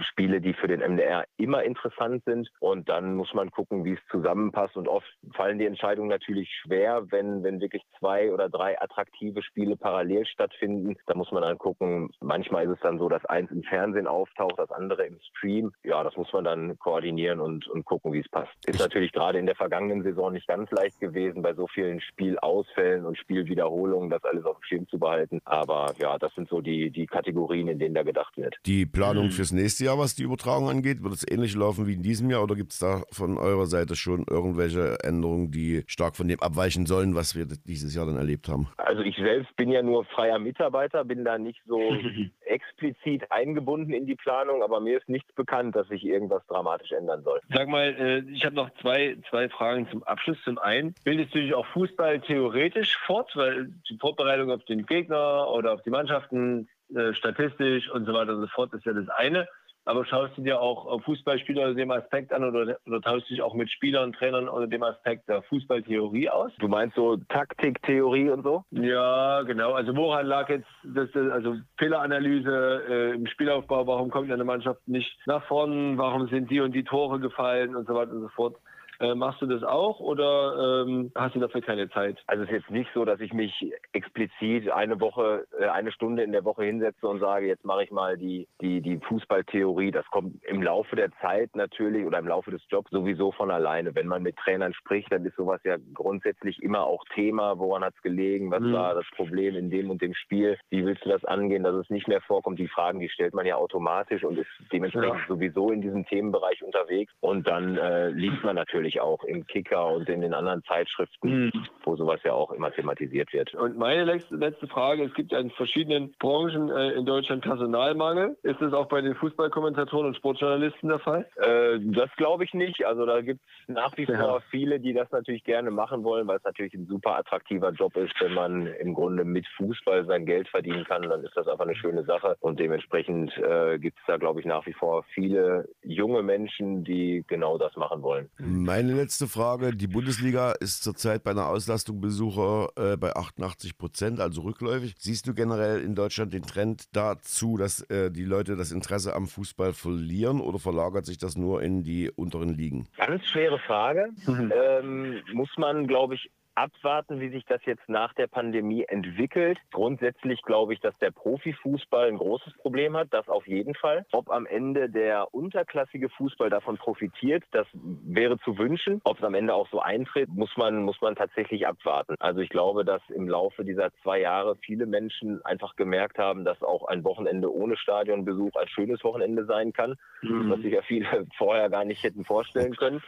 S5: Spiele, die für den MDR immer interessant sind. Und dann muss man gucken, wie es zusammenpasst. Und oft fallen die Entscheidungen natürlich schwer, wenn, wenn wirklich zwei oder drei attraktive Spiele parallel stattfinden. Da muss man dann gucken. Manchmal ist es dann so, dass eins im Fernsehen auftaucht, das andere im Stream. Team. Ja, das muss man dann koordinieren und, und gucken, wie es passt. Ist natürlich gerade in der vergangenen Saison nicht ganz leicht gewesen, bei so vielen Spielausfällen und Spielwiederholungen das alles auf dem Schirm zu behalten. Aber ja, das sind so die, die Kategorien, in denen da gedacht wird.
S2: Die Planung mhm. fürs nächste Jahr, was die Übertragung angeht, wird es ähnlich laufen wie in diesem Jahr oder gibt es da von eurer Seite schon irgendwelche Änderungen, die stark von dem abweichen sollen, was wir dieses Jahr dann erlebt haben?
S5: Also ich selbst bin ja nur freier Mitarbeiter, bin da nicht so explizit eingebunden in die Planung, aber mir ist nichts bekannt, dass sich irgendwas dramatisch ändern soll.
S3: Sag mal, äh, ich habe noch zwei, zwei Fragen zum Abschluss. Zum einen, bildest du dich auch Fußball theoretisch fort, weil die Vorbereitung auf den Gegner oder auf die Mannschaften äh, statistisch und so weiter und so fort ist ja das eine. Aber schaust du dir auch Fußballspieler unter dem Aspekt an oder, oder tauschst du dich auch mit Spielern, Trainern unter dem Aspekt der Fußballtheorie aus?
S5: Du meinst so Taktiktheorie und so?
S3: Ja, genau. Also woran lag jetzt das, also Fehleranalyse äh, im Spielaufbau? Warum kommt eine Mannschaft nicht nach vorn? Warum sind die und die Tore gefallen und so weiter und so fort? Äh, machst du das auch oder ähm, hast du dafür keine Zeit?
S5: Also es ist jetzt nicht so, dass ich mich explizit eine Woche, äh, eine Stunde in der Woche hinsetze und sage, jetzt mache ich mal die, die, die Fußballtheorie. Das kommt im Laufe der Zeit natürlich oder im Laufe des Jobs sowieso von alleine. Wenn man mit Trainern spricht, dann ist sowas ja grundsätzlich immer auch Thema. Woran hat es gelegen? Was mhm. war das Problem in dem und dem Spiel? Wie willst du das angehen, dass es nicht mehr vorkommt? Die Fragen, die stellt man ja automatisch und ist dementsprechend ja. sowieso in diesem Themenbereich unterwegs. Und dann äh, liest man natürlich natürlich auch im Kicker und in den anderen Zeitschriften, mhm. wo sowas ja auch immer thematisiert wird.
S3: Und meine letzte, letzte Frage, es gibt ja in verschiedenen Branchen äh, in Deutschland Personalmangel. Ist das auch bei den Fußballkommentatoren und Sportjournalisten der Fall?
S5: Äh, das glaube ich nicht. Also da gibt es nach wie vor ja. viele, die das natürlich gerne machen wollen, weil es natürlich ein super attraktiver Job ist, wenn man im Grunde mit Fußball sein Geld verdienen kann, dann ist das einfach eine schöne Sache. Und dementsprechend äh, gibt es da, glaube ich, nach wie vor viele junge Menschen, die genau das machen wollen.
S2: Meine letzte Frage. Die Bundesliga ist zurzeit bei einer Auslastung Besucher äh, bei 88 Prozent, also rückläufig. Siehst du generell in Deutschland den Trend dazu, dass äh, die Leute das Interesse am Fußball verlieren oder verlagert sich das nur in die unteren Ligen?
S5: Ganz schwere Frage. Mhm. Ähm, muss man, glaube ich, abwarten, wie sich das jetzt nach der Pandemie entwickelt. Grundsätzlich glaube ich, dass der Profifußball ein großes Problem hat, das auf jeden Fall. Ob am Ende der unterklassige Fußball davon profitiert, das wäre zu wünschen. Ob es am Ende auch so eintritt, muss man, muss man tatsächlich abwarten. Also ich glaube, dass im Laufe dieser zwei Jahre viele Menschen einfach gemerkt haben, dass auch ein Wochenende ohne Stadionbesuch ein schönes Wochenende sein kann, mhm. was sich ja viele vorher gar nicht hätten vorstellen können.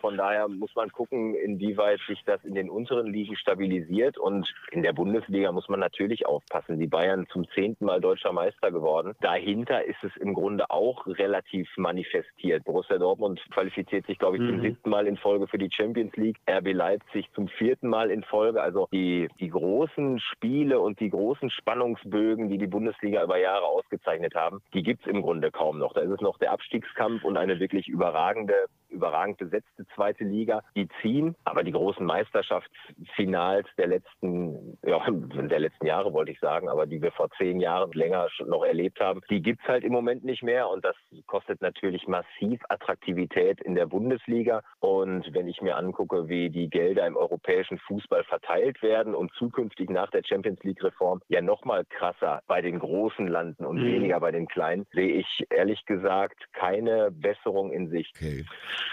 S5: Von daher muss man gucken, inwieweit sich das in den unteren Ligen stabilisiert. Und in der Bundesliga muss man natürlich aufpassen. Die Bayern zum zehnten Mal deutscher Meister geworden. Dahinter ist es im Grunde auch relativ manifestiert. Borussia Dortmund qualifiziert sich, glaube ich, zum mhm. siebten Mal in Folge für die Champions League. RB Leipzig zum vierten Mal in Folge. Also die, die großen Spiele und die großen Spannungsbögen, die die Bundesliga über Jahre ausgezeichnet haben, die gibt es im Grunde kaum noch. Da ist es noch der Abstiegskampf und eine wirklich überragende überragend besetzte zweite Liga, die ziehen. Aber die großen Meisterschaftsfinals der letzten, ja, der letzten Jahre wollte ich sagen, aber die wir vor zehn Jahren länger noch erlebt haben, die gibt es halt im Moment nicht mehr. Und das kostet natürlich massiv Attraktivität in der Bundesliga. Und wenn ich mir angucke, wie die Gelder im europäischen Fußball verteilt werden und zukünftig nach der Champions League-Reform ja nochmal krasser bei den großen landen und mhm. weniger bei den kleinen, sehe ich ehrlich gesagt keine Besserung in Sicht.
S3: Okay.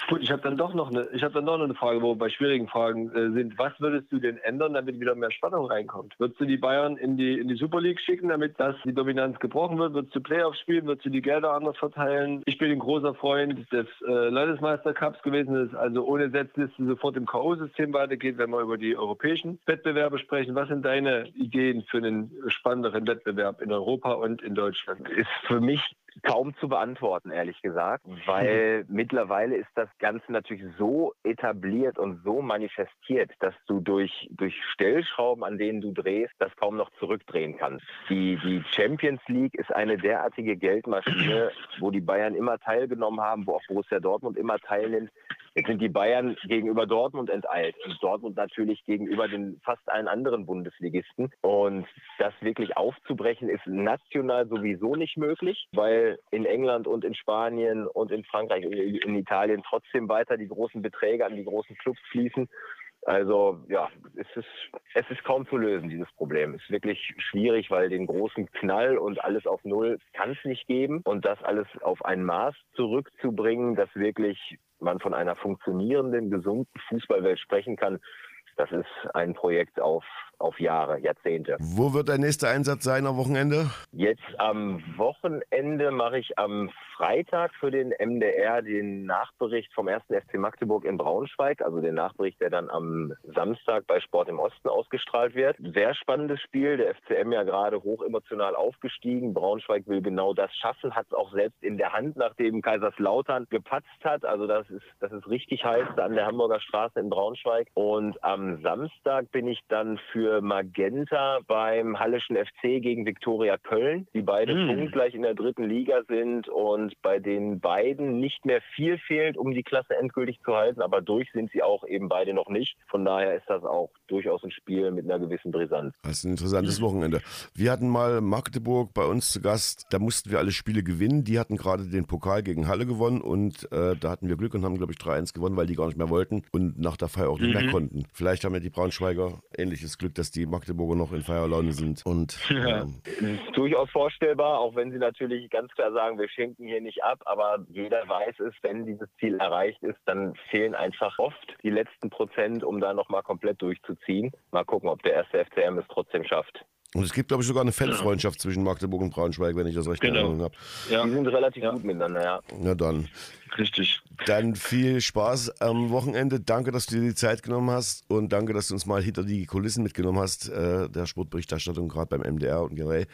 S3: Gut, ich habe dann doch noch eine, ich habe dann noch eine Frage, wo wir bei schwierigen Fragen äh, sind. Was würdest du denn ändern, damit wieder mehr Spannung reinkommt? Würdest du die Bayern in die in die Super League schicken, damit das die Dominanz gebrochen wird? Würdest du Playoffs spielen? Würdest du die Gelder anders verteilen? Ich bin ein großer Freund des äh, Landesmeistercups gewesen, das also ohne Setzliste sofort im K.O.-System weitergeht, wenn wir über die europäischen Wettbewerbe sprechen. Was sind deine Ideen für einen spannenderen Wettbewerb in Europa und in Deutschland?
S5: Ist für mich kaum zu beantworten, ehrlich gesagt, weil mhm. mittlerweile ist das Ganze natürlich so etabliert und so manifestiert, dass du durch, durch Stellschrauben, an denen du drehst, das kaum noch zurückdrehen kannst. Die, die Champions League ist eine derartige Geldmaschine, wo die Bayern immer teilgenommen haben, wo auch Borussia Dortmund immer teilnimmt. Jetzt sind die Bayern gegenüber Dortmund enteilt und Dortmund natürlich gegenüber den fast allen anderen Bundesligisten. Und das wirklich aufzubrechen ist national sowieso nicht möglich, weil in England und in Spanien und in Frankreich und in Italien trotzdem weiter die großen Beträge an die großen Clubs fließen. Also ja, es ist, es ist kaum zu lösen, dieses Problem. Es ist wirklich schwierig, weil den großen Knall und alles auf Null kann es nicht geben. Und das alles auf ein Maß zurückzubringen, das wirklich man von einer funktionierenden, gesunden Fußballwelt sprechen kann, das ist ein Projekt auf, auf Jahre, Jahrzehnte.
S2: Wo wird dein nächster Einsatz sein am Wochenende?
S5: Jetzt am Wochenende mache ich am Freitag für den MDR den Nachbericht vom 1. FC Magdeburg in Braunschweig, also den Nachbericht, der dann am Samstag bei Sport im Osten ausgestrahlt wird. Sehr spannendes Spiel, der FCM ja gerade hochemotional aufgestiegen. Braunschweig will genau das schaffen, hat es auch selbst in der Hand, nachdem Kaiserslautern gepatzt hat. Also das ist, das ist richtig heiß an der Hamburger Straße in Braunschweig. Und am Samstag bin ich dann für Magenta beim Halleschen FC gegen Viktoria Köln, die beide mm. punktgleich in der dritten Liga sind und und bei den beiden nicht mehr viel fehlt, um die Klasse endgültig zu halten, aber durch sind sie auch eben beide noch nicht. Von daher ist das auch durchaus ein Spiel mit einer gewissen Brisanz.
S2: Das ist ein interessantes Wochenende. Wir hatten mal Magdeburg bei uns zu Gast, da mussten wir alle Spiele gewinnen. Die hatten gerade den Pokal gegen Halle gewonnen und äh, da hatten wir Glück und haben, glaube ich, 3-1 gewonnen, weil die gar nicht mehr wollten und nach der Feier auch nicht mhm. mehr konnten. Vielleicht haben ja die Braunschweiger ähnliches Glück, dass die Magdeburger noch in Feierlaune sind. Und,
S5: ja. ähm, durchaus vorstellbar, auch wenn sie natürlich ganz klar sagen, wir schenken hier nicht ab, aber jeder weiß es, wenn dieses Ziel erreicht ist, dann fehlen einfach oft die letzten Prozent, um da nochmal komplett durchzuziehen. Mal gucken, ob der erste FCM es trotzdem schafft.
S2: Und es gibt, glaube ich, sogar eine Fanfreundschaft zwischen Magdeburg und Braunschweig, wenn ich das recht genau.
S5: habe. Ja. Die sind relativ ja. gut miteinander, ja.
S2: Na dann.
S3: Richtig.
S2: Dann viel Spaß am Wochenende. Danke, dass du dir die Zeit genommen hast und danke, dass du uns mal hinter die Kulissen mitgenommen hast, äh, der Sportberichterstattung gerade beim MDR und generell.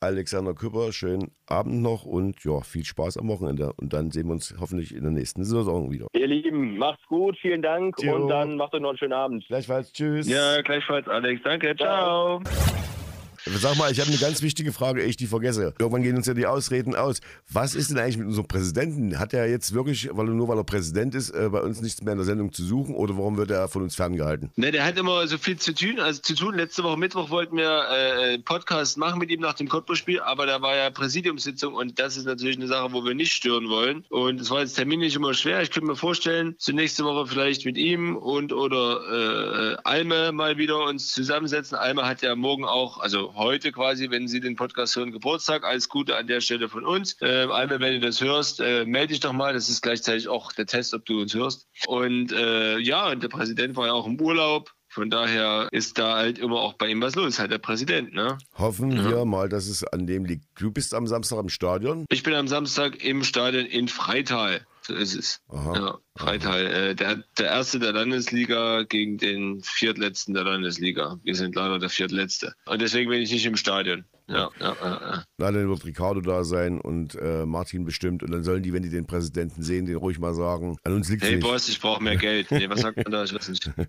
S2: Alexander Küpper, schönen Abend noch und ja, viel Spaß am Wochenende. Und dann sehen wir uns hoffentlich in der nächsten Saison wieder.
S5: Ihr Lieben, macht's gut, vielen Dank jo. und dann macht euch noch einen schönen Abend.
S2: Gleichfalls, tschüss.
S3: Ja, gleichfalls, Alex. Danke, ciao. ciao.
S2: Sag mal, ich habe eine ganz wichtige Frage, ich die vergesse. Irgendwann gehen uns ja die Ausreden aus. Was ist denn eigentlich mit unserem Präsidenten? Hat er jetzt wirklich, weil nur weil er Präsident ist, äh, bei uns nichts mehr in der Sendung zu suchen oder warum wird er von uns ferngehalten?
S3: Ne, der hat immer so viel zu tun. Also zu tun. Letzte Woche Mittwoch wollten wir äh, einen Podcast machen mit ihm nach dem Cottbus-Spiel, aber da war ja Präsidiumssitzung und das ist natürlich eine Sache, wo wir nicht stören wollen. Und es war jetzt terminlich immer schwer. Ich könnte mir vorstellen, so nächste Woche vielleicht mit ihm und oder äh, Alme mal wieder uns zusammensetzen. Alme hat ja morgen auch, also heute quasi, wenn Sie den Podcast hören, Geburtstag. Alles Gute an der Stelle von uns. Äh, Alme, wenn du das hörst, äh, melde dich doch mal. Das ist gleichzeitig auch der Test, ob du uns hörst. Und äh, ja, und der Präsident war ja auch im Urlaub. Von daher ist da halt immer auch bei ihm was los, halt der Präsident, ne?
S2: Hoffen wir mal, dass es an dem liegt. Du bist am Samstag im Stadion.
S3: Ich bin am Samstag im Stadion in Freital. So ist es.
S2: Aha.
S3: Ja, Freital. Äh, der, der erste der Landesliga gegen den viertletzten der Landesliga. Wir sind leider der viertletzte. Und deswegen bin ich nicht im Stadion. Ja, ja, ja.
S2: Na, dann wird Ricardo da sein und äh, Martin bestimmt. Und dann sollen die, wenn die den Präsidenten sehen, den ruhig mal sagen, an uns liegt
S3: Hey
S2: nicht.
S3: Boss, ich brauche mehr Geld. Nee, was sagt man da? Ich weiß nicht.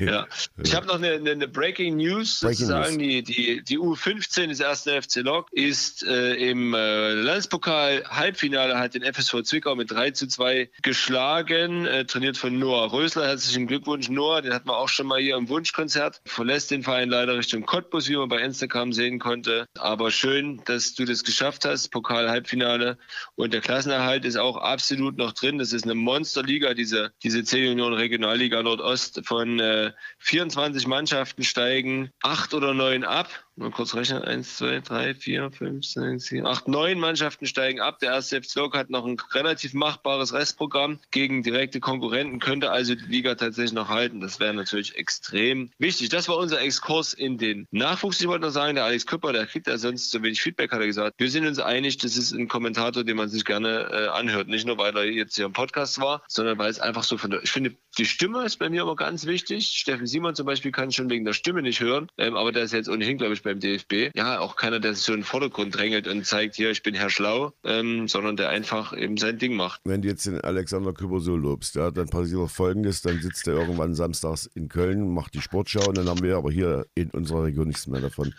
S3: Ja. Ich habe noch eine, eine, eine Breaking News
S2: Breaking
S3: sozusagen. Die, die, die U15 des ersten FC Lok ist äh, im äh, Landespokal Halbfinale hat den FSV Zwickau mit 3 zu 2 geschlagen, äh, trainiert von Noah Rösler. Herzlichen Glückwunsch, Noah. Den hatten wir auch schon mal hier im Wunschkonzert. Verlässt den Verein leider Richtung Cottbus, wie man bei Instagram sehen konnte. Aber schön, dass du das geschafft hast. Pokal Halbfinale. Und der Klassenerhalt ist auch absolut noch drin. Das ist eine Monsterliga, diese, diese C-Union Regionalliga Nordost. Von äh, 24 Mannschaften steigen acht oder neun ab. Mal kurz rechnen. Eins, zwei, drei, vier, fünf, sechs, sieben, acht, neun Mannschaften steigen ab. Der erste FC hat noch ein relativ machbares Restprogramm gegen direkte Konkurrenten, könnte also die Liga tatsächlich noch halten. Das wäre natürlich extrem wichtig. Das war unser Exkurs in den Nachwuchs. Ich wollte noch sagen, der Alex Küpper, der kriegt ja sonst so wenig Feedback, hat er gesagt. Wir sind uns einig, das ist ein Kommentator, den man sich gerne äh, anhört. Nicht nur, weil er jetzt hier im Podcast war, sondern weil es einfach so von der, ich finde, die Stimme ist bei mir immer ganz wichtig. Steffen Simon zum Beispiel kann schon wegen der Stimme nicht hören, ähm, aber der ist jetzt ohnehin, glaube ich, beim DFB. Ja, auch keiner, der sich so in den Vordergrund drängelt und zeigt, hier, ich bin Herr Schlau, ähm, sondern der einfach eben sein Ding macht.
S2: Wenn du jetzt den Alexander Küpper so lobst, ja, dann passiert Folgendes, dann sitzt er irgendwann samstags in Köln, macht die Sportschau und dann haben wir aber hier in unserer Region nichts mehr davon.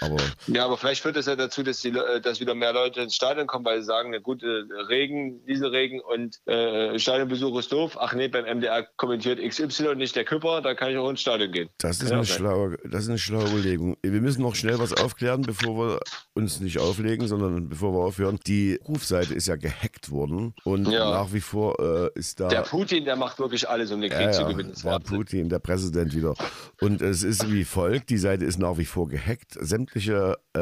S2: Aber
S3: Ja, aber vielleicht führt das ja dazu, dass, die, äh, dass wieder mehr Leute ins Stadion kommen, weil sie sagen, eine gute Regen, Dieselregen und äh, Stadionbesuch ist doof. Ach nee, beim MDR kommentiert XY, nicht der Küpper, da kann ich auch ins Stadion gehen.
S2: das ist,
S3: Ja,
S2: eine
S3: okay.
S2: schlaue, das ist eine schlaue Überlegung. Wir müssen noch schnell was aufklären, bevor wir uns nicht auflegen, sondern bevor wir aufhören. Die Rufseite ist ja gehackt worden und
S3: Ja.
S2: nach wie vor äh, ist da...
S3: Der Putin, der macht wirklich alles, um den Krieg
S2: Ja,
S3: zu gewinnen.
S2: Der
S3: war Wahnsinn.
S2: Putin, der Präsident wieder. Und es ist wie folgt, die Seite ist nach wie vor gehackt. Sämtliche äh,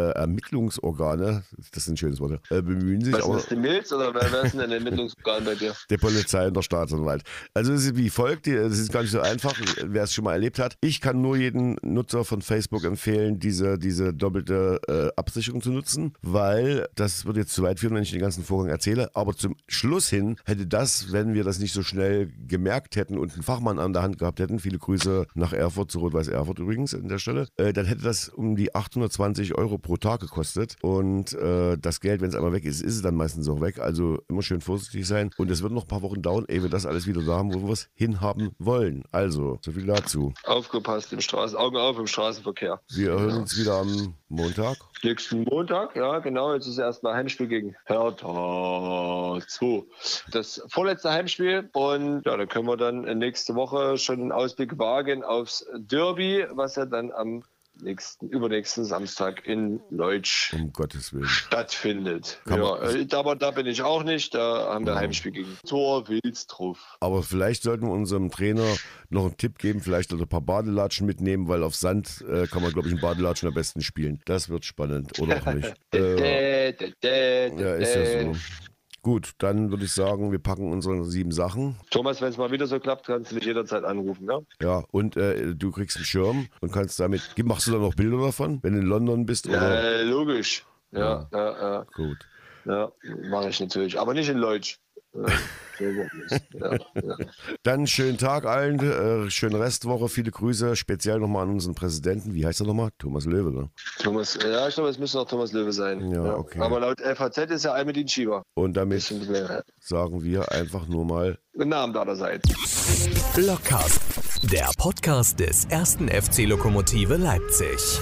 S2: Ermittlungsorgane, das ist ein schönes Wort, äh, bemühen sich,
S3: Was ist
S2: aber
S3: das, die Milz oder wer, wer ist denn ein Ermittlungsorgan bei dir?
S2: der Polizei und der Staatsanwalt. Also es ist wie folgt, das ist gar nicht so einfach, wer es schon mal erlebt hat. Ich kann nur jeden Nutzer von Facebook empfehlen, diese, diese doppelte äh, Absicherung zu nutzen, weil das wird jetzt zu weit führen, wenn ich den ganzen Vorgang erzähle. Aber zum Schluss hin hätte das, wenn wir das nicht so schnell gemerkt hätten und einen Fachmann an der Hand gehabt hätten, viele Grüße nach Erfurt, zu Rot-Weiß Erfurt übrigens an der Stelle, äh, dann hätte das um die 820 Euro pro Tag gekostet. Und äh, das Geld, wenn es einmal weg ist, ist es dann meistens auch weg. Also immer schön vorsichtig sein. Und es wird noch ein paar Wochen dauern, ehe wir das alles wieder da haben, wo wir es hinhaben wollen. Also, so viel dazu.
S3: Aufgepasst im Straßen, Augen auf im Straßenverkehr.
S2: Wir hören uns wieder am Montag.
S3: Nächsten Montag, ja genau, jetzt ist erstmal Heimspiel gegen Hertha 2. Das vorletzte Heimspiel und ja, da können wir dann nächste Woche schon einen Ausblick wagen aufs Derby, was ja dann am nächsten, übernächsten Samstag in Leutsch
S2: Um Gottes Willen.
S3: stattfindet.
S2: Kann
S3: Ja, äh, aber da bin ich auch nicht, da haben wir
S2: Ja.
S3: Heimspiel gegen Tor Wilsdruff.
S2: Aber vielleicht sollten wir unserem Trainer noch einen Tipp geben, vielleicht ein paar Badelatschen mitnehmen, weil auf Sand äh, kann man, glaube ich, in Badelatschen am besten spielen. Das wird spannend, oder auch nicht. äh, ja, ist ja so. Gut, dann würde ich sagen, wir packen unsere sieben Sachen.
S3: Thomas, wenn es mal wieder so klappt, kannst du mich jederzeit anrufen, ja?
S2: Ja, und äh, du kriegst einen Schirm und kannst damit. Machst du dann noch Bilder davon, wenn du in London bist? Oder?
S3: Äh, logisch. Ja, ja, ja.
S2: Gut.
S3: Ja, mache ich natürlich. Aber nicht in Leutsch. Ja, ja, ja.
S2: Dann schönen Tag allen, äh, schöne Restwoche, viele Grüße, speziell nochmal an unseren Präsidenten. Wie heißt er nochmal? Thomas Löwe, ne?
S3: Thomas, ja, ich glaube, es müsste noch Thomas Löwe sein.
S2: Ja, okay.
S3: Aber laut FAZ ist ja Almedin Schieber.
S2: Und damit sagen wir einfach nur mal
S3: Guten Abend allerseits.
S1: Blockcast, der Podcast des ersten FC Lokomotive Leipzig.